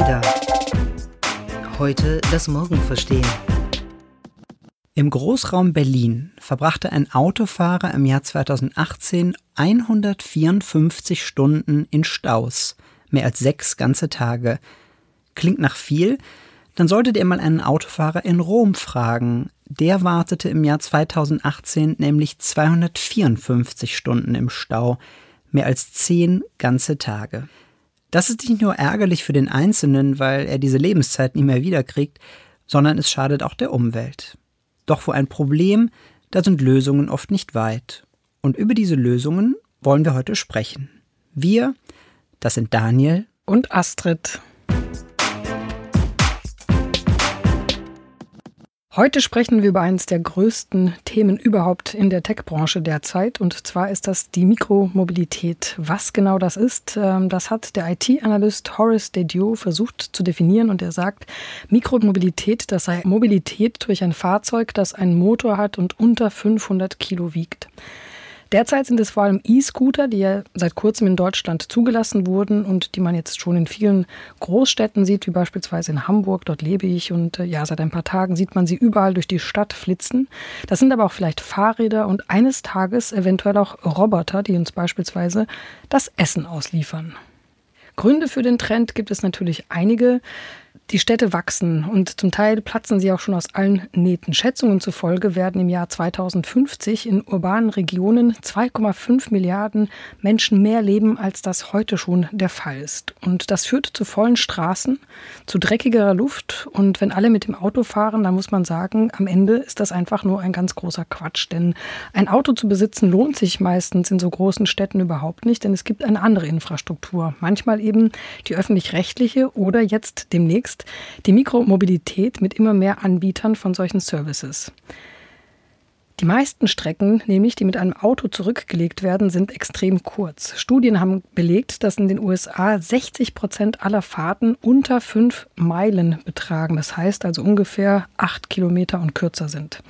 Ada. Heute das Morgen verstehen. Im Großraum Berlin verbrachte ein Autofahrer im Jahr 2018 154 Stunden in Staus, mehr als sechs ganze Tage. Klingt nach viel? Dann solltet ihr mal einen Autofahrer in Rom fragen. Der wartete im Jahr 2018 nämlich 254 Stunden im Stau, mehr als zehn ganze Tage. Das ist nicht nur ärgerlich für den Einzelnen, weil er diese Lebenszeit nie mehr wiederkriegt, sondern es schadet auch der Umwelt. Doch vor ein Problem, da sind Lösungen oft nicht weit. Und über diese Lösungen wollen wir heute sprechen. Wir, das sind Daniel und Astrid. Heute sprechen wir über eines der größten Themen überhaupt in der Tech-Branche derzeit. Und zwar ist das die Mikromobilität. Was genau das ist, ähm, das hat der IT-Analyst Horace Dediot versucht zu definieren. Und er sagt, Mikromobilität, das sei Mobilität durch ein Fahrzeug, das einen Motor hat und unter 500 Kilo wiegt. Derzeit sind es vor allem E-Scooter, die ja seit kurzem in Deutschland zugelassen wurden und die man jetzt schon in vielen Großstädten sieht, wie beispielsweise in Hamburg. Dort lebe ich und äh, ja, seit ein paar Tagen sieht man sie überall durch die Stadt flitzen. Das sind aber auch vielleicht Fahrräder und eines Tages eventuell auch Roboter, die uns beispielsweise das Essen ausliefern. Gründe für den Trend gibt es natürlich einige. Die Städte wachsen und zum Teil platzen sie auch schon aus allen Nähten. Schätzungen zufolge werden im Jahr 2050 in urbanen Regionen 2,5 Milliarden Menschen mehr leben, als das heute schon der Fall ist. Und das führt zu vollen Straßen, zu dreckigerer Luft. Und wenn alle mit dem Auto fahren, dann muss man sagen, am Ende ist das einfach nur ein ganz großer Quatsch. Denn ein Auto zu besitzen lohnt sich meistens in so großen Städten überhaupt nicht, denn es gibt eine andere Infrastruktur. Manchmal eben die öffentlich-rechtliche oder jetzt demnächst wächst die Mikromobilität mit immer mehr Anbietern von solchen Services. Die meisten Strecken, nämlich die mit einem Auto zurückgelegt werden, sind extrem kurz. Studien haben belegt, dass in den USA 60 Prozent aller Fahrten unter fünf Meilen betragen. Das heißt also ungefähr acht Kilometer und kürzer sind.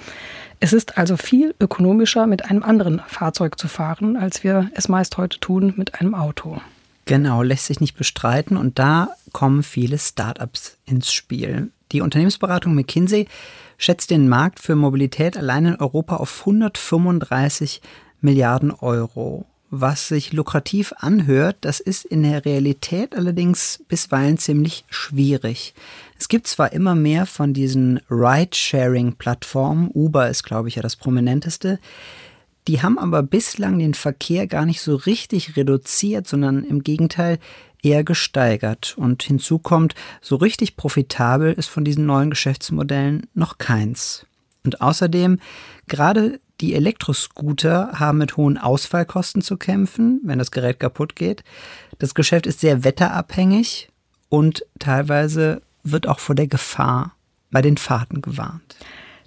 Es ist also viel ökonomischer, mit einem anderen Fahrzeug zu fahren, als wir es meist heute tun mit einem Auto. Genau, lässt sich nicht bestreiten und da kommen viele Startups ins Spiel. Die Unternehmensberatung McKinsey schätzt den Markt für Mobilität allein in Europa auf 135 Milliarden Euro. Was sich lukrativ anhört, das ist in der Realität allerdings bisweilen ziemlich schwierig. Es gibt zwar immer mehr von diesen Ride-Sharing-Plattformen, Uber ist, glaube ich, ja das prominenteste, die haben aber bislang den Verkehr gar nicht so richtig reduziert, sondern im Gegenteil eher gesteigert. Und hinzu kommt, so richtig profitabel ist von diesen neuen Geschäftsmodellen noch keins. Und außerdem, gerade die Elektroscooter haben mit hohen Ausfallkosten zu kämpfen, wenn das Gerät kaputt geht. Das Geschäft ist sehr wetterabhängig und teilweise wird auch vor der Gefahr bei den Fahrten gewarnt.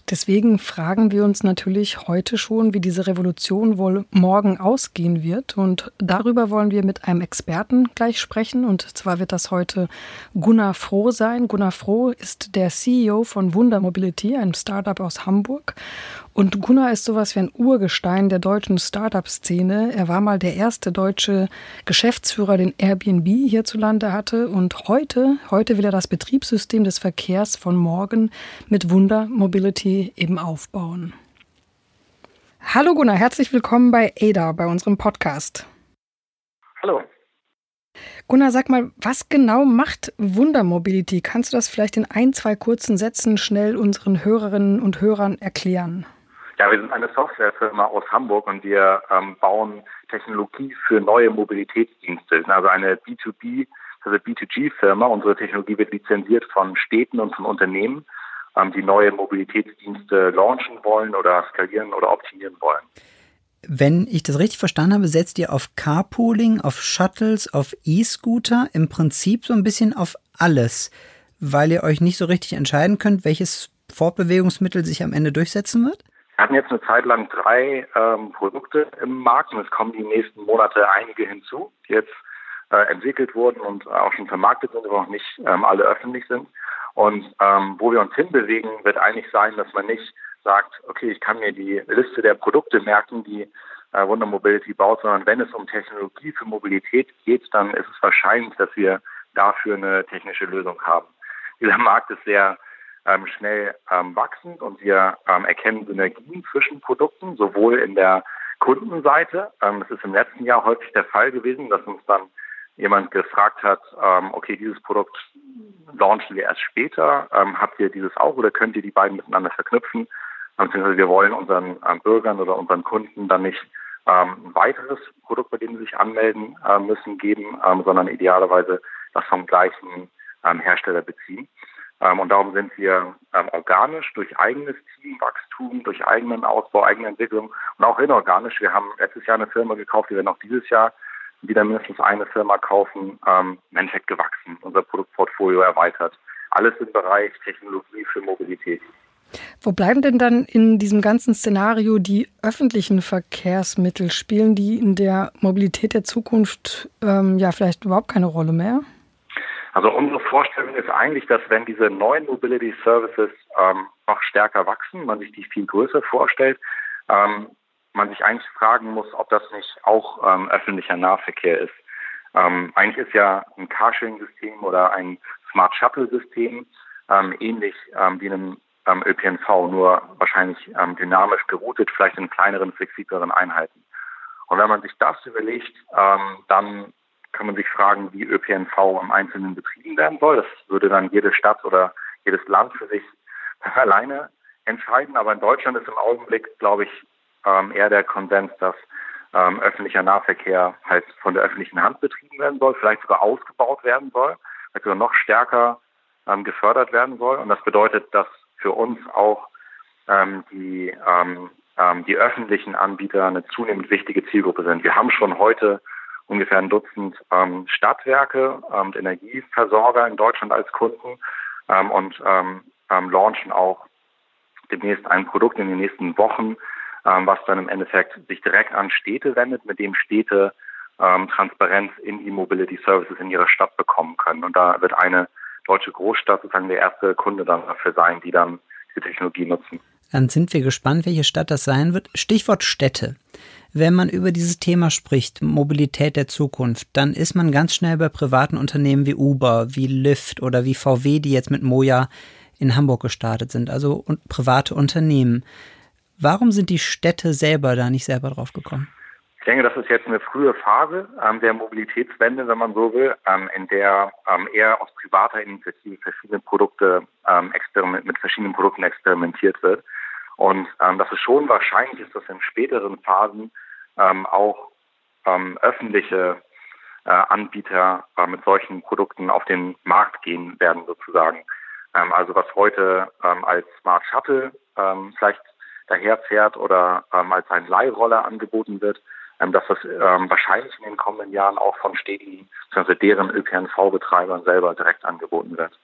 Deswegen fragen wir uns natürlich heute schon, wie diese Revolution wohl morgen ausgehen wird. Und darüber wollen wir mit einem Experten gleich sprechen. Und zwar wird das heute Gunnar Froh sein. Gunnar Froh ist der CEO von Wunder Mobility, einem Startup aus Hamburg. Und Gunnar ist sowas wie ein Urgestein der deutschen Startup-Szene. Er war mal der erste deutsche Geschäftsführer, den Airbnb hierzulande hatte. Und heute, heute will er das Betriebssystem des Verkehrs von morgen mit Wunder Mobility eben aufbauen. Hallo Gunnar, herzlich willkommen bei ADA, bei unserem Podcast. Hallo. Gunnar, sag mal, was genau macht Wunder Mobility? Kannst du das vielleicht in ein, zwei kurzen Sätzen schnell unseren Hörerinnen und Hörern erklären? Ja, wir sind eine Softwarefirma aus Hamburg und wir ähm, bauen Technologie für neue Mobilitätsdienste. Also eine B2B, also B2G-Firma. Unsere Technologie wird lizenziert von Städten und von Unternehmen, ähm, die neue Mobilitätsdienste launchen wollen oder skalieren oder optimieren wollen. Wenn ich das richtig verstanden habe, setzt ihr auf Carpooling, auf Shuttles, auf E-Scooter, im Prinzip so ein bisschen auf alles, weil ihr euch nicht so richtig entscheiden könnt, welches Fortbewegungsmittel sich am Ende durchsetzen wird? Hatten jetzt eine Zeit lang drei ähm, Produkte im Markt und es kommen die nächsten Monate einige hinzu, die jetzt äh, entwickelt wurden und auch schon vermarktet sind, aber noch nicht ähm, alle öffentlich sind. Und ähm, wo wir uns hinbewegen, wird eigentlich sein, dass man nicht sagt, okay, ich kann mir die Liste der Produkte merken, die äh, Wunder Mobility baut, sondern wenn es um Technologie für Mobilität geht, dann ist es wahrscheinlich, dass wir dafür eine technische Lösung haben. Dieser Markt ist sehr schnell ähm, wachsend und wir ähm, erkennen Synergien zwischen Produkten, sowohl in der Kundenseite. Ähm, das ist im letzten Jahr häufig der Fall gewesen, dass uns dann jemand gefragt hat, ähm, okay, dieses Produkt launchen wir erst später, ähm, habt ihr dieses auch oder könnt ihr die beiden miteinander verknüpfen? Beziehungsweise wir wollen unseren ähm, Bürgern oder unseren Kunden dann nicht ähm, ein weiteres Produkt, bei dem sie sich anmelden äh, müssen, geben, ähm, sondern idealerweise das vom gleichen ähm, Hersteller beziehen. Ähm, und darum sind wir ähm, organisch durch eigenes Teamwachstum, durch eigenen Ausbau, eigene Entwicklung und auch inorganisch. Wir haben letztes Jahr eine Firma gekauft, die werden auch dieses Jahr wieder mindestens eine Firma kaufen, ähm, im Endeffekt gewachsen, unser Produktportfolio erweitert. Alles im Bereich Technologie für Mobilität. Wo bleiben denn dann in diesem ganzen Szenario die öffentlichen Verkehrsmittel? Spielen die in der Mobilität der Zukunft ähm, ja vielleicht überhaupt keine Rolle mehr? Also unsere Vorstellung ist eigentlich, dass wenn diese neuen Mobility Services ähm, noch stärker wachsen, man sich die viel größer vorstellt, ähm, man sich eigentlich fragen muss, ob das nicht auch ähm, öffentlicher Nahverkehr ist. Ähm, eigentlich ist ja ein Carsharing-System oder ein Smart Shuttle-System ähm, ähnlich ähm, wie einem ÖPNV, nur wahrscheinlich dynamisch geroutet, vielleicht in kleineren, flexibleren Einheiten. Und wenn man sich das überlegt, dann kann man sich fragen, wie ÖPNV im Einzelnen betrieben werden soll. Das würde dann jede Stadt oder jedes Land für sich alleine entscheiden. Aber in Deutschland ist im Augenblick, glaube ich, ähm, eher der Konsens, dass ähm, öffentlicher Nahverkehr halt von der öffentlichen Hand betrieben werden soll, vielleicht sogar ausgebaut werden soll, vielleicht sogar noch stärker ähm, gefördert werden soll. Und das bedeutet, dass für uns auch ähm, die, ähm, ähm, die öffentlichen Anbieter eine zunehmend wichtige Zielgruppe sind. Wir haben schon heute ungefähr ein Dutzend ähm, Stadtwerke und Energieversorger in Deutschland als Kunden ähm, und ähm, ähm, launchen auch demnächst ein Produkt in den nächsten Wochen, ähm, was dann im Endeffekt sich direkt an Städte wendet, mit dem Städte ähm, Transparenz in die Mobility Services in ihrer Stadt bekommen können. Und da wird eine deutsche Großstadt sozusagen der erste Kunde dann dafür sein, die dann diese Technologie nutzen. Dann sind wir gespannt, welche Stadt das sein wird. Stichwort Städte. Wenn man über dieses Thema spricht, Mobilität der Zukunft, dann ist man ganz schnell bei privaten Unternehmen wie Uber, wie Lyft oder wie VW, die jetzt mit Moja in Hamburg gestartet sind, also private Unternehmen. Warum sind die Städte selber da nicht selber drauf gekommen? Ich denke, das ist jetzt eine frühe Phase ähm, der Mobilitätswende, wenn man so will, ähm, in der ähm, eher aus privater Initiative verschiedene Produkte ähm, mit verschiedenen Produkten experimentiert wird. Und ähm, dass es schon wahrscheinlich ist, dass in späteren Phasen ähm, auch ähm, öffentliche äh, Anbieter äh, mit solchen Produkten auf den Markt gehen werden sozusagen. Ähm, also was heute ähm, als Smart Shuttle ähm, vielleicht daherfährt oder ähm, als ein Leihroller angeboten wird, ähm, dass das ähm, wahrscheinlich in den kommenden Jahren auch von Städten, also deren ÖPNV-Betreibern selber direkt angeboten wird.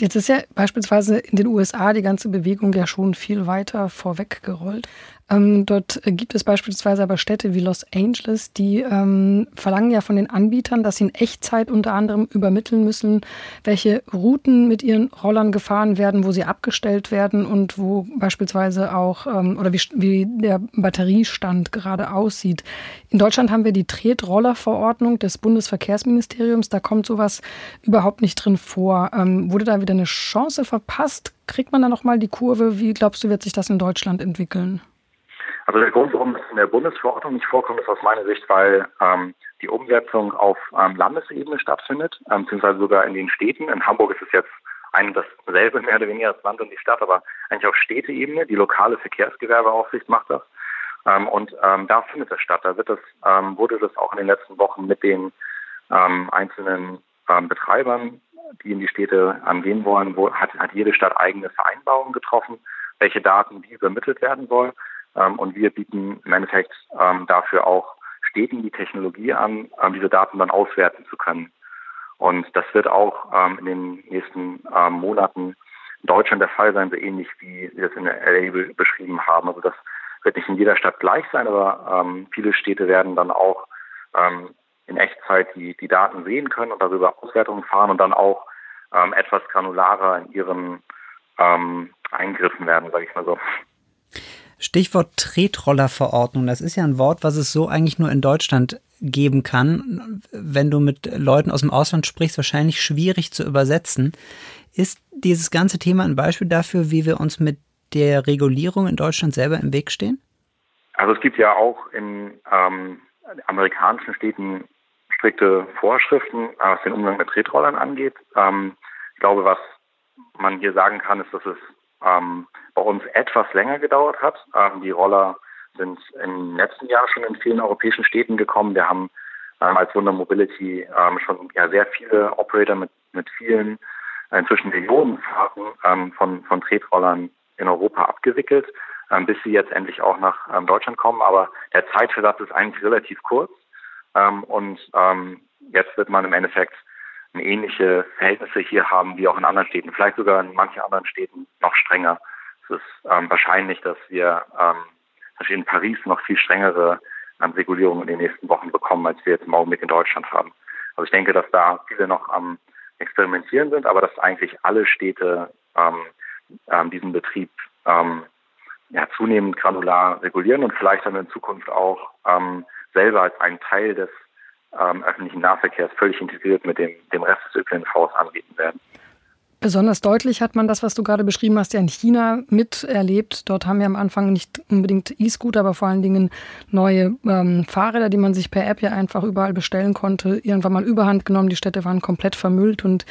Jetzt ist ja beispielsweise in den USA die ganze Bewegung ja schon viel weiter vorweggerollt. Ähm, dort gibt es beispielsweise aber Städte wie Los Angeles, die ähm, verlangen ja von den Anbietern, dass sie in Echtzeit unter anderem übermitteln müssen, welche Routen mit ihren Rollern gefahren werden, wo sie abgestellt werden und wo beispielsweise auch ähm, oder wie, wie der Batteriestand gerade aussieht. In Deutschland haben wir die Tretrollerverordnung des Bundesverkehrsministeriums. Da kommt sowas überhaupt nicht drin vor. Ähm, wurde da wieder eine Chance verpasst? Kriegt man da nochmal die Kurve? Wie glaubst du, wird sich das in Deutschland entwickeln? Also der Grund, warum es in der Bundesverordnung nicht vorkommt, ist aus meiner Sicht, weil ähm, die Umsetzung auf ähm, Landesebene stattfindet, ähm, beziehungsweise sogar in den Städten. In Hamburg ist es jetzt ein dasselbe mehr oder weniger das Land und die Stadt, aber eigentlich auf Städteebene. Die lokale Verkehrsgewerbeaufsicht macht das. Ähm, und ähm, da findet das statt. Da wird das, ähm, wurde das auch in den letzten Wochen mit den einzelnen Betreibern, die in die Städte angehen wollen, wo hat, hat jede Stadt eigene Vereinbarungen getroffen, welche Daten wie übermittelt werden soll. Ähm, und wir bieten im Endeffekt ähm, dafür auch Städten die Technologie an, ähm, diese Daten dann auswerten zu können. Und das wird auch in den nächsten Monaten in Deutschland der Fall sein, so ähnlich wie Sie das in der LA beschrieben haben. Also das wird nicht in jeder Stadt gleich sein, aber viele Städte werden dann auch in Echtzeit die, die Daten sehen können und darüber Auswertungen fahren und dann auch etwas granularer in ihren Eingriffen werden, sage ich mal so. Stichwort Tretrollerverordnung. Das ist ja ein Wort, was es so eigentlich nur in Deutschland geben kann. Wenn du mit Leuten aus dem Ausland sprichst, wahrscheinlich schwierig zu übersetzen. Ist dieses ganze Thema ein Beispiel dafür, wie wir uns mit der Regulierung in Deutschland selber im Weg stehen? Also es gibt ja auch in ähm, amerikanischen Städten strikte Vorschriften, was den Umgang mit Tretrollern angeht. Ähm, ich glaube, was man hier sagen kann, ist, dass es ähm, bei uns etwas länger gedauert hat. Ähm, die Roller sind im letzten Jahr schon in vielen europäischen Städten gekommen. Wir haben ähm, als Wunder Mobility ähm, schon ja, sehr viele Operator mit, mit vielen, äh, inzwischen Millionen Fahrten ähm, von, von Tretrollern in Europa abgewickelt, bis sie jetzt endlich auch nach ähm, Deutschland kommen. Aber der Zeitversatz ist eigentlich relativ kurz. Ähm, und ähm, jetzt wird man im Endeffekt ähnliche Verhältnisse hier haben wie auch in anderen Städten, vielleicht sogar in manchen anderen Städten noch strenger. Es ist ähm, wahrscheinlich, dass wir ähm, in Paris noch viel strengere ähm, Regulierungen in den nächsten Wochen bekommen, als wir jetzt im Augenblick in Deutschland haben. Also ich denke, dass da viele noch am Experimentieren sind, aber dass eigentlich alle Städte ähm, ähm, diesen Betrieb ähm, ja, zunehmend granular regulieren und vielleicht dann in Zukunft auch ähm, selber als einen Teil des ähm, öffentlichen Nahverkehrs völlig integriert mit dem, dem Rest des ÖPNVs anbieten werden. Besonders deutlich hat man das, was du gerade beschrieben hast, ja in China miterlebt. Dort haben wir am Anfang nicht unbedingt E-Scooter, aber vor allen Dingen neue ähm, Fahrräder, die man sich per App ja einfach überall bestellen konnte, irgendwann mal überhand genommen. Die Städte waren komplett vermüllt und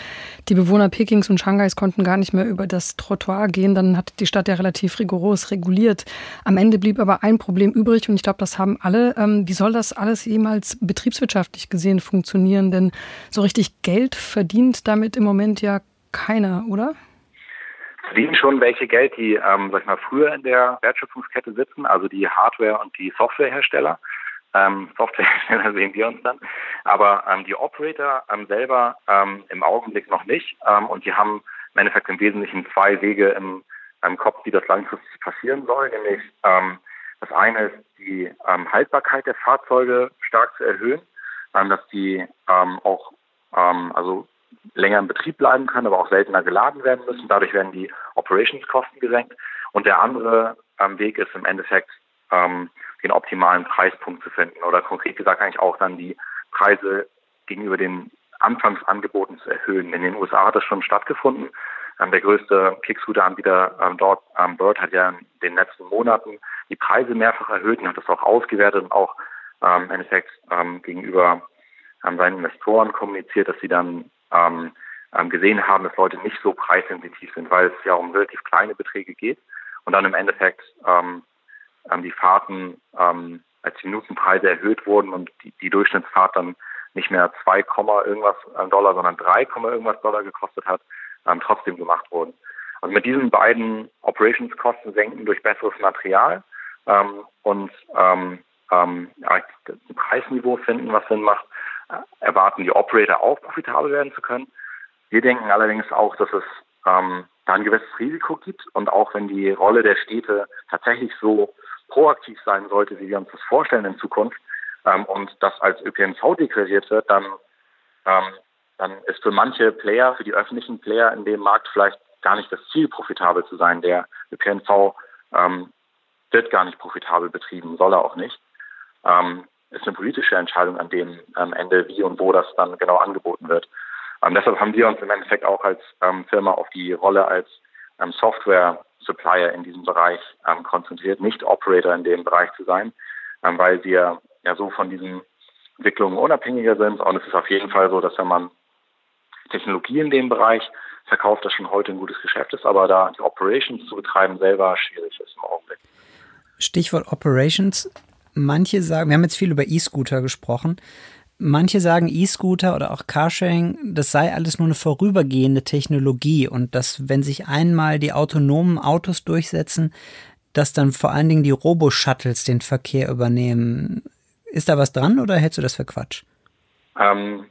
die Bewohner Pekings und Shanghais konnten gar nicht mehr über das Trottoir gehen. Dann hat die Stadt ja relativ rigoros reguliert. Am Ende blieb aber ein Problem übrig und ich glaube, das haben alle. Ähm, wie soll das alles jemals betriebswirtschaftlich gesehen funktionieren? Denn so richtig Geld verdient damit im Moment ja keiner, oder? Verdienen schon welche Geld, die, ähm, sag ich mal, früher in der Wertschöpfungskette sitzen, also die Hardware- und die Softwarehersteller. Ähm, Softwarehersteller sehen wir uns dann. Aber ähm, die Operator ähm, selber ähm, im Augenblick noch nicht. Ähm, und die haben im Endeffekt im Wesentlichen zwei Wege im, im Kopf, wie das langfristig passieren soll. Nämlich ähm, das eine ist die ähm, Haltbarkeit der Fahrzeuge stark zu erhöhen, ähm, dass die ähm, auch ähm, also länger im Betrieb bleiben können, aber auch seltener geladen werden müssen. Dadurch werden die Operationskosten gesenkt. Und der andere ähm, Weg ist im Endeffekt, ähm, den optimalen Preispunkt zu finden oder konkret gesagt eigentlich auch dann die Preise gegenüber den Anfangsangeboten zu erhöhen. In den USA hat das schon stattgefunden. Ähm, der größte Kickscooter-Anbieter ähm, dort, ähm, Bird, hat ja in den letzten Monaten die Preise mehrfach erhöht und hat das auch ausgewertet und auch ähm, im Endeffekt ähm, gegenüber ähm, seinen Investoren kommuniziert, dass sie dann ähm, gesehen haben, dass Leute nicht so preissensitiv sind, weil es ja um relativ kleine Beträge geht und dann im Endeffekt ähm, ähm, die Fahrten ähm, als Minutenpreise erhöht wurden und die, die Durchschnittsfahrt dann nicht mehr 2, irgendwas äh, Dollar, sondern 3, irgendwas Dollar gekostet hat, ähm, trotzdem gemacht wurden. Also mit diesen beiden Operationskosten senken durch besseres Material ähm, und ähm, ähm, ein Preisniveau finden, was Sinn macht, erwarten die Operator auch profitabel werden zu können. Wir denken allerdings auch, dass es ähm, da ein gewisses Risiko gibt und auch wenn die Rolle der Städte tatsächlich so proaktiv sein sollte, wie wir uns das vorstellen in Zukunft ähm, und das als ÖPNV deklariert wird, dann, ähm, dann ist für manche Player, für die öffentlichen Player in dem Markt vielleicht gar nicht das Ziel, profitabel zu sein. Der ÖPNV ähm, wird gar nicht profitabel betrieben, soll er auch nicht. Ähm, ist eine politische Entscheidung an dem ähm, Ende, wie und wo das dann genau angeboten wird. Ähm, deshalb haben wir uns im Endeffekt auch als ähm, Firma auf die Rolle als ähm, Software-Supplier in diesem Bereich ähm, konzentriert, nicht Operator in dem Bereich zu sein, ähm, weil wir ja so von diesen Entwicklungen unabhängiger sind. Und es ist auf jeden Fall so, dass wenn man Technologie in dem Bereich verkauft, das schon heute ein gutes Geschäft ist, aber da die Operations zu betreiben selber schwierig ist im Augenblick. Stichwort Operations. Manche sagen, wir haben jetzt viel über E-Scooter gesprochen. Manche sagen, E-Scooter oder auch Carsharing, das sei alles nur eine vorübergehende Technologie und dass, wenn sich einmal die autonomen Autos durchsetzen, dass dann vor allen Dingen die Robo-Shuttles den Verkehr übernehmen. Ist da was dran oder hältst du das für Quatsch? Ähm,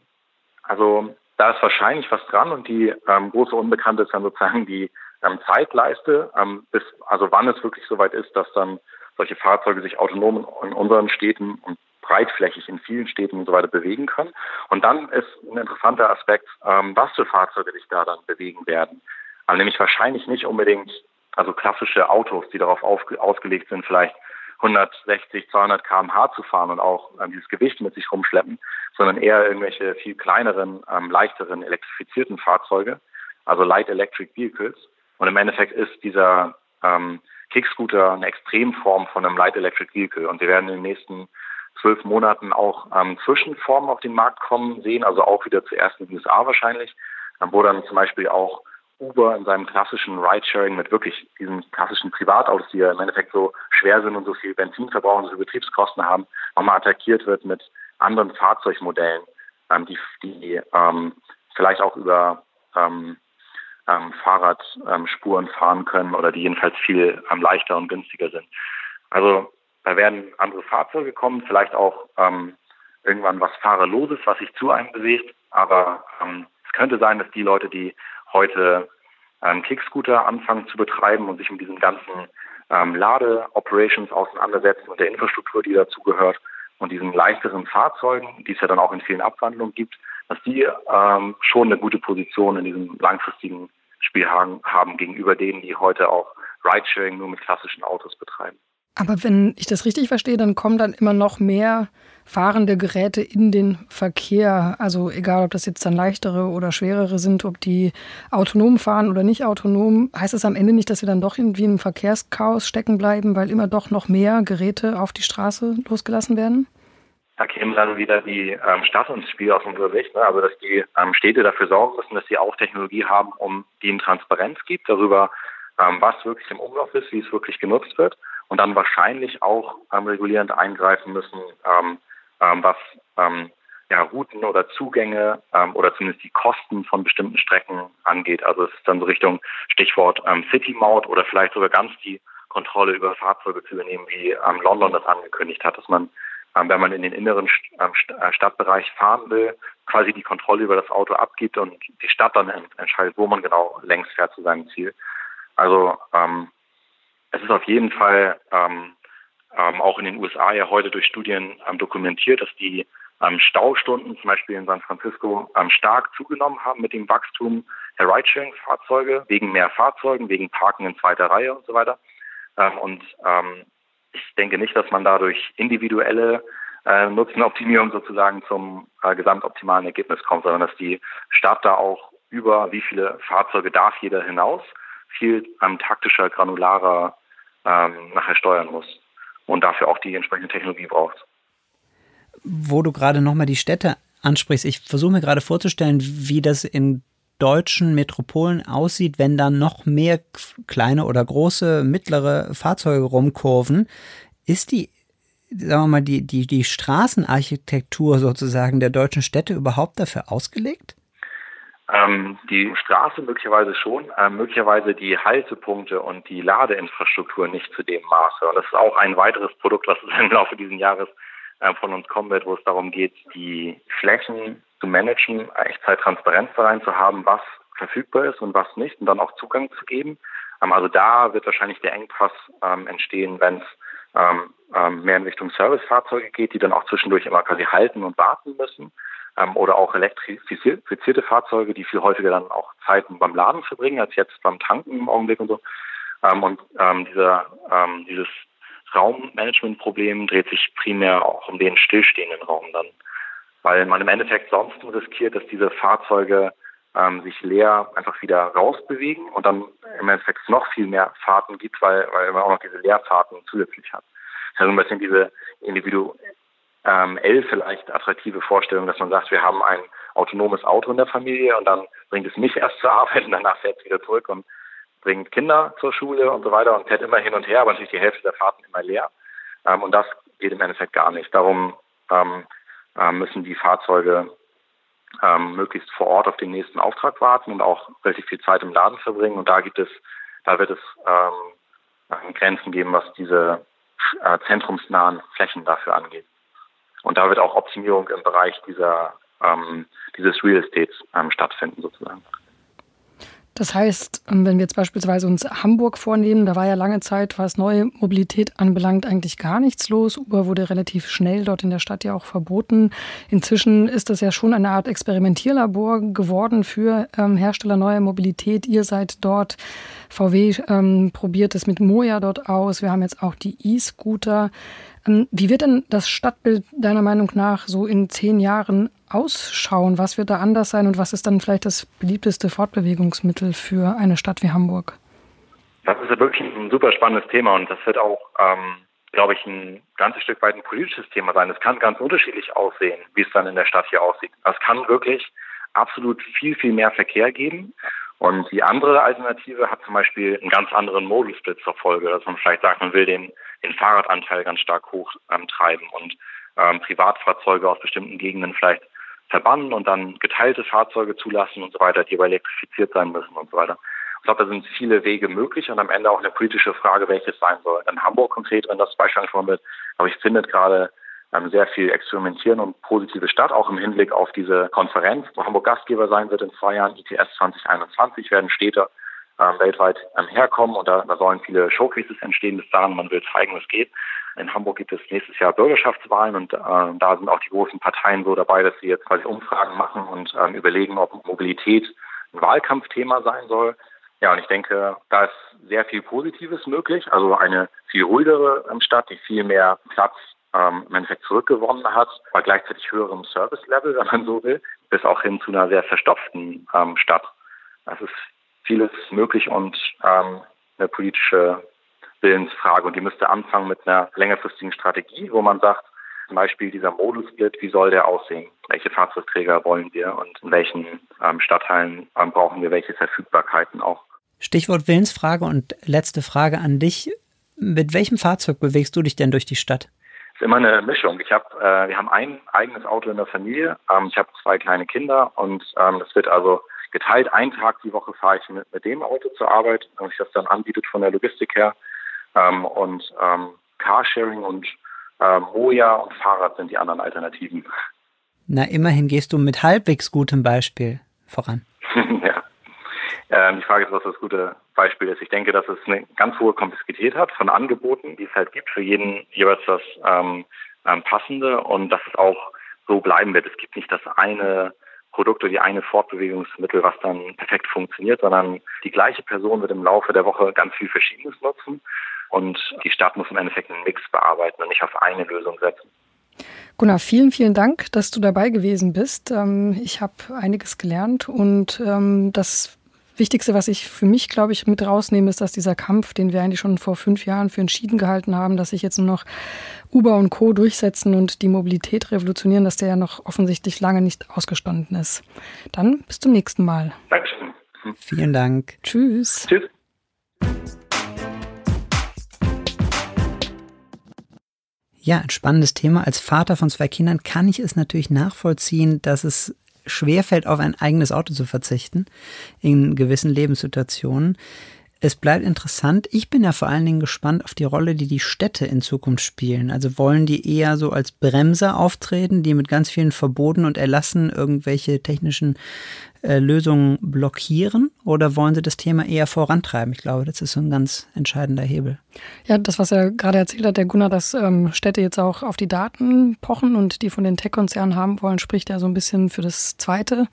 also da ist wahrscheinlich was dran und die ähm, große Unbekannte ist dann sozusagen die ähm, Zeitleiste, ähm, bis, also wann es wirklich soweit ist, dass dann solche Fahrzeuge sich autonom in unseren Städten und breitflächig in vielen Städten und so weiter bewegen können. Und dann ist ein interessanter Aspekt, ähm, was für Fahrzeuge sich da dann bewegen werden. Also nämlich wahrscheinlich nicht unbedingt also klassische Autos, die darauf auf, ausgelegt sind, vielleicht 160, 200 km/h zu fahren und auch ähm, dieses Gewicht mit sich rumschleppen, sondern eher irgendwelche viel kleineren, ähm, leichteren elektrifizierten Fahrzeuge, also Light Electric Vehicles. Und im Endeffekt ist dieser ähm, Kickscooter eine Extremform von einem Light Electric Vehicle. Und wir werden in den nächsten zwölf Monaten auch ähm, Zwischenformen auf den Markt kommen sehen, also auch wieder zuerst in den USA wahrscheinlich, ähm, wo dann zum Beispiel auch Uber in seinem klassischen Ridesharing mit wirklich diesen klassischen Privatautos, die ja im Endeffekt so schwer sind und so viel Benzin verbrauchen, so viele Betriebskosten haben, nochmal attackiert wird mit anderen Fahrzeugmodellen, ähm, die, die ähm, vielleicht auch über ähm, ähm, Fahrradspuren fahren können oder die jedenfalls viel ähm, leichter und günstiger sind. Also da werden andere Fahrzeuge kommen, vielleicht auch ähm, irgendwann was Fahrerloses, was sich zu einem bewegt. Aber ähm, es könnte sein, dass die Leute, die heute einen Kickscooter anfangen zu betreiben und sich mit diesen ganzen ähm, Lade-Operations auseinandersetzen und der Infrastruktur, die dazugehört und diesen leichteren Fahrzeugen, die es ja dann auch in vielen Abwandlungen gibt, dass die ähm, schon eine gute Position in diesem langfristigen Spiel haben, haben gegenüber denen, die heute auch Ridesharing nur mit klassischen Autos betreiben. Aber wenn ich das richtig verstehe, dann kommen dann immer noch mehr fahrende Geräte in den Verkehr. Also egal, ob das jetzt dann leichtere oder schwerere sind, ob die autonom fahren oder nicht autonom. Heißt es am Ende nicht, dass wir dann doch irgendwie im Verkehrschaos stecken bleiben, weil immer doch noch mehr Geräte auf die Straße losgelassen werden? Da käme dann wieder die ähm, Stadt ins Spiel aus unserer Sicht. Ne? Also dass die ähm, Städte dafür sorgen müssen, dass sie auch Technologie haben, um die in Transparenz gibt darüber, ähm, was wirklich im Umlauf ist, wie es wirklich genutzt wird und dann wahrscheinlich auch ähm, regulierend eingreifen müssen, ähm, ähm, was ähm, ja, Routen oder Zugänge ähm, oder zumindest die Kosten von bestimmten Strecken angeht. Also es ist dann so Richtung Stichwort ähm, City Maut oder vielleicht sogar ganz die Kontrolle über Fahrzeuge zu übernehmen, wie ähm, London das angekündigt hat, dass man, wenn man in den inneren ähm, äh, Stadtbereich fahren will, quasi die Kontrolle über das Auto abgibt und die Stadt dann entscheidet, wo man genau längs fährt zu seinem Ziel. Also ähm, es ist auf jeden Fall ähm, ähm, auch in den USA ja heute durch Studien ähm, dokumentiert, dass die ähm, Staustunden zum Beispiel in San Francisco ähm, stark zugenommen haben mit dem Wachstum der Ridesharing-Fahrzeuge, wegen mehr Fahrzeugen, wegen Parken in zweiter Reihe und so weiter. Ähm, und ähm, ich denke nicht, dass man dadurch individuelle äh, Nutzenoptimierung sozusagen zum äh, gesamtoptimalen Ergebnis kommt, sondern dass die Stadt da auch über wie viele Fahrzeuge darf jeder hinaus viel ähm, taktischer, granularer ähm, nachher steuern muss und dafür auch die entsprechende Technologie braucht. Wo du gerade nochmal die Städte ansprichst, ich versuche mir gerade vorzustellen, wie das in deutschen Metropolen aussieht, wenn da noch mehr kleine oder große, mittlere Fahrzeuge rumkurven. Ist die, sagen wir mal, die, die, die Straßenarchitektur sozusagen der deutschen Städte überhaupt dafür ausgelegt? Ähm, die Straße möglicherweise schon, äh, möglicherweise die Haltepunkte und die Ladeinfrastruktur nicht zu dem Maße. Und das ist auch ein weiteres Produkt, was im Laufe dieses Jahres äh, von uns kommen wird, wo es darum geht, die Flächen zu managen, Echtzeit Transparenz da rein zu haben, was verfügbar ist und was nicht und dann auch Zugang zu geben. Ähm, also da wird wahrscheinlich der Engpass ähm, entstehen, wenn es ähm, ähm, mehr in Richtung Servicefahrzeuge geht, die dann auch zwischendurch immer quasi halten und warten müssen ähm, oder auch elektrifizierte Fahrzeuge, die viel häufiger dann auch Zeiten beim Laden verbringen als jetzt beim Tanken im Augenblick und so. Ähm, und dieser, dieses Raummanagementproblem dreht sich primär auch um den stillstehenden Raum dann, weil man im Endeffekt sonst riskiert, dass diese Fahrzeuge ähm, sich leer einfach wieder rausbewegen und dann im Endeffekt noch viel mehr Fahrten gibt, weil, weil man auch noch diese Leerfahrten zusätzlich hat. Also ein bisschen diese individu ähm, vielleicht attraktive Vorstellung, dass man sagt, wir haben ein autonomes Auto in der Familie und dann bringt es mich erst zur Arbeit und danach fährt es wieder zurück und bringt Kinder zur Schule und so weiter und fährt immer hin und her, aber natürlich die Hälfte der Fahrten immer leer. Ähm, und das geht im Endeffekt gar nicht. Darum ähm, äh, müssen die Fahrzeuge ähm, möglichst vor Ort auf den nächsten Auftrag warten und auch relativ viel Zeit im Laden verbringen. Und da gibt es, da wird es ähm, Grenzen geben, was diese äh, zentrumsnahen Flächen dafür angeht. Und da wird auch Optimierung im Bereich dieser, ähm, dieses Real Estates ähm, stattfinden sozusagen. Das heißt, ähm, wenn wir jetzt beispielsweise uns Hamburg vornehmen, da war ja lange Zeit, was neue Mobilität anbelangt, eigentlich gar nichts los. Uber wurde relativ schnell dort in der Stadt ja auch verboten. Inzwischen ist das ja schon eine Art Experimentierlabor geworden für ähm, Hersteller neuer Mobilität. Ihr seid dort. VW ähm, probiert es mit Moja dort aus. Wir haben jetzt auch die E-Scooter. Ähm, wie wird denn das Stadtbild deiner Meinung nach so in zehn Jahren ausschauen? Was wird da anders sein und was ist dann vielleicht das beliebteste Fortbewegungsmittel für eine Stadt wie Hamburg? Das ist ja wirklich ein super spannendes Thema und das wird auch, ähm, glaube ich, ein ganzes Stück weit ein politisches Thema sein. Es kann ganz unterschiedlich aussehen, wie es dann in der Stadt hier aussieht. Es kann wirklich absolut viel, viel mehr Verkehr geben. Und die andere Alternative hat zum Beispiel einen ganz anderen Modussplit zur Folge, dass man vielleicht sagt, man will den, den Fahrradanteil ganz stark hochtreiben ähm, und ähm, Privatfahrzeuge aus bestimmten Gegenden vielleicht verbannen und dann geteilte Fahrzeuge zulassen und so weiter, die aber elektrifiziert sein müssen und so weiter. Ich glaube, da sind viele Wege möglich und am Ende auch eine politische Frage, welches sein soll. In Hamburg konkret, wenn das Beispiel angesprochen wird, aber ich findet gerade sehr viel Experimentieren und positive statt, auch im Hinblick auf diese Konferenz, wo Hamburg Gastgeber sein wird in zwei Jahren, ITS 2021, werden Städte ähm, weltweit ähm, herkommen und da, da sollen viele Showcases entstehen bis dahin. Man will zeigen, was geht. In Hamburg gibt es nächstes Jahr Bürgerschaftswahlen und äh, da sind auch die großen Parteien so dabei, dass sie jetzt quasi Umfragen machen und ähm, überlegen, ob Mobilität ein Wahlkampfthema sein soll. Ja, und ich denke, da ist sehr viel Positives möglich. Also eine viel ruhigere ähm, Stadt, die viel mehr Platz ähm, im Endeffekt zurückgewonnen hat, bei gleichzeitig höherem Service-Level, wenn man so will, bis auch hin zu einer sehr verstopften ähm, Stadt. Das ist vieles möglich und ähm, eine politische Willensfrage. Und die müsste anfangen mit einer längerfristigen Strategie, wo man sagt, zum Beispiel dieser Modus-Split, wie soll der aussehen? Welche Fahrzeugträger wollen wir und in welchen ähm, Stadtteilen ähm, brauchen wir welche Verfügbarkeiten auch? Stichwort Willensfrage und letzte Frage an dich. Mit welchem Fahrzeug bewegst du dich denn durch die Stadt? Ist immer eine Mischung. Ich habe, äh, wir haben ein eigenes Auto in der Familie. Ähm, ich habe zwei kleine Kinder und ähm, das wird also geteilt. Einen Tag die Woche fahre ich mit, mit dem Auto zur Arbeit, wenn sich das dann anbietet von der Logistik her. Ähm, und ähm, Carsharing und ähm, Moja und Fahrrad sind die anderen Alternativen. Na, immerhin gehst du mit halbwegs gutem Beispiel voran. ja. Ähm, die Frage ist, was das gute Beispiel ist. Ich denke, dass es eine ganz hohe Komplexität hat von Angeboten, die es halt gibt, für jeden jeweils das ähm, ähm, Passende und dass es auch so bleiben wird. Es gibt nicht das eine Produkt oder die eine Fortbewegungsmittel, was dann perfekt funktioniert, sondern die gleiche Person wird im Laufe der Woche ganz viel Verschiedenes nutzen und die Stadt muss im Endeffekt einen Mix bearbeiten und nicht auf eine Lösung setzen. Gunnar, vielen, vielen Dank, dass du dabei gewesen bist. Ähm, ich habe einiges gelernt und ähm, das Wichtigste, was ich für mich, glaube ich, mit rausnehme, ist, dass dieser Kampf, den wir eigentlich schon vor fünf Jahren für entschieden gehalten haben, dass sich jetzt nur noch Uber und Co. durchsetzen und die Mobilität revolutionieren, dass der ja noch offensichtlich lange nicht ausgestanden ist. Dann bis zum nächsten Mal. Dankeschön. Vielen Dank. Tschüss. Tschüss. Ja, ein spannendes Thema. Als Vater von zwei Kindern kann ich es natürlich nachvollziehen, dass es schwerfällt, auf ein eigenes Auto zu verzichten in gewissen Lebenssituationen. Es bleibt interessant. Ich bin ja vor allen Dingen gespannt auf die Rolle, die die Städte in Zukunft spielen. Also wollen die eher so als Bremser auftreten, die mit ganz vielen Verboten und Erlassen irgendwelche technischen äh, Lösungen blockieren oder wollen Sie das Thema eher vorantreiben? Ich glaube, das ist so ein ganz entscheidender Hebel. Ja, das, was er gerade erzählt hat, der Gunnar, dass ähm, Städte jetzt auch auf die Daten pochen und die von den Tech-Konzernen haben wollen, spricht ja so ein bisschen für das Zweite.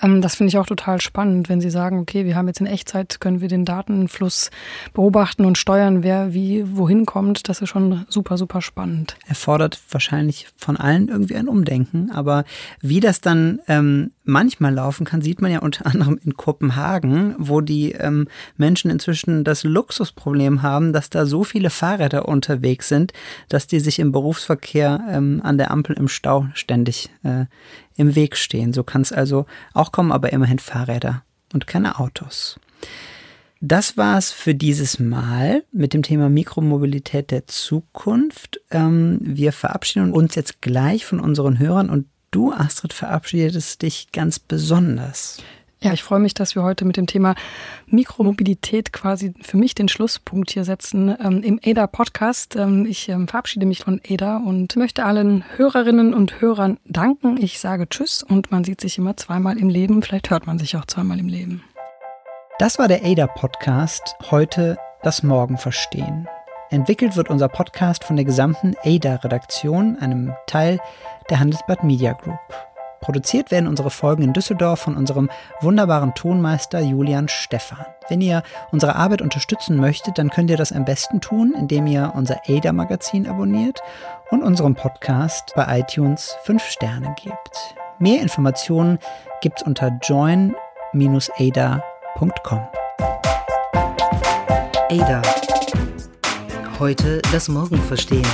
Ähm, das finde ich auch total spannend, wenn Sie sagen, okay, wir haben jetzt in Echtzeit, können wir den Datenfluss beobachten und steuern, wer wie wohin kommt. Das ist schon super, super spannend. Erfordert wahrscheinlich von allen irgendwie ein Umdenken, aber wie das dann ähm, manchmal laufen kann, sieht man ja unter anderem in Kopenhagen, wo die ähm, Menschen inzwischen das Luxusproblem haben, dass da so viele Fahrräder unterwegs sind, dass die sich im Berufsverkehr ähm, an der Ampel im Stau ständig äh, im Weg stehen. So kann es also auch kommen, aber immerhin Fahrräder und keine Autos. Das war es für dieses Mal mit dem Thema Mikromobilität der Zukunft. Ähm, wir verabschieden uns jetzt gleich von unseren Hörern und du, Astrid, verabschiedest dich ganz besonders. Ja, ich freue mich, dass wir heute mit dem Thema Mikromobilität quasi für mich den Schlusspunkt hier setzen ähm, im ADA-Podcast. Ähm, ich ähm, verabschiede mich von ADA und möchte allen Hörerinnen und Hörern danken. Ich sage Tschüss und man sieht sich immer zweimal im Leben. Vielleicht hört man sich auch zweimal im Leben. Das war der ADA-Podcast. Heute das Morgen verstehen. Entwickelt wird unser Podcast von der gesamten ADA-Redaktion, einem Teil der Handelsblatt Media Group. Produziert werden unsere Folgen in Düsseldorf von unserem wunderbaren Tonmeister Julian Stephan. Wenn ihr unsere Arbeit unterstützen möchtet, dann könnt ihr das am besten tun, indem ihr unser ADA-Magazin abonniert und unserem Podcast bei iTunes 5 Sterne gebt. Mehr Informationen gibt's unter join-ada.com. ADA. Heute das Morgen verstehen.